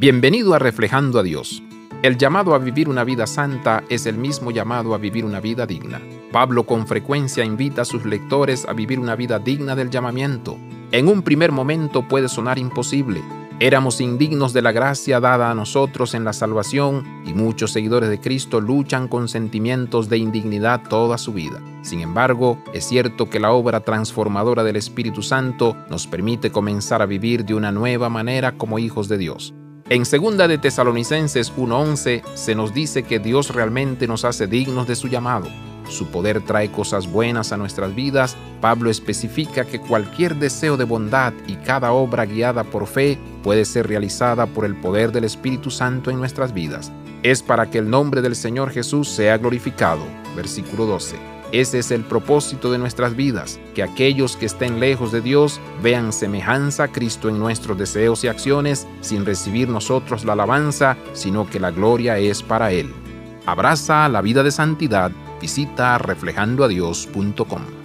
Bienvenido a Reflejando a Dios. El llamado a vivir una vida santa es el mismo llamado a vivir una vida digna. Pablo con frecuencia invita a sus lectores a vivir una vida digna del llamamiento. En un primer momento puede sonar imposible. Éramos indignos de la gracia dada a nosotros en la salvación y muchos seguidores de Cristo luchan con sentimientos de indignidad toda su vida. Sin embargo, es cierto que la obra transformadora del Espíritu Santo nos permite comenzar a vivir de una nueva manera como hijos de Dios. En 2 de Tesalonicenses 1:11 se nos dice que Dios realmente nos hace dignos de su llamado. Su poder trae cosas buenas a nuestras vidas. Pablo especifica que cualquier deseo de bondad y cada obra guiada por fe puede ser realizada por el poder del Espíritu Santo en nuestras vidas. Es para que el nombre del Señor Jesús sea glorificado. Versículo 12. Ese es el propósito de nuestras vidas, que aquellos que estén lejos de Dios vean semejanza a Cristo en nuestros deseos y acciones, sin recibir nosotros la alabanza, sino que la gloria es para Él. Abraza la vida de santidad, visita reflejandoadios.com.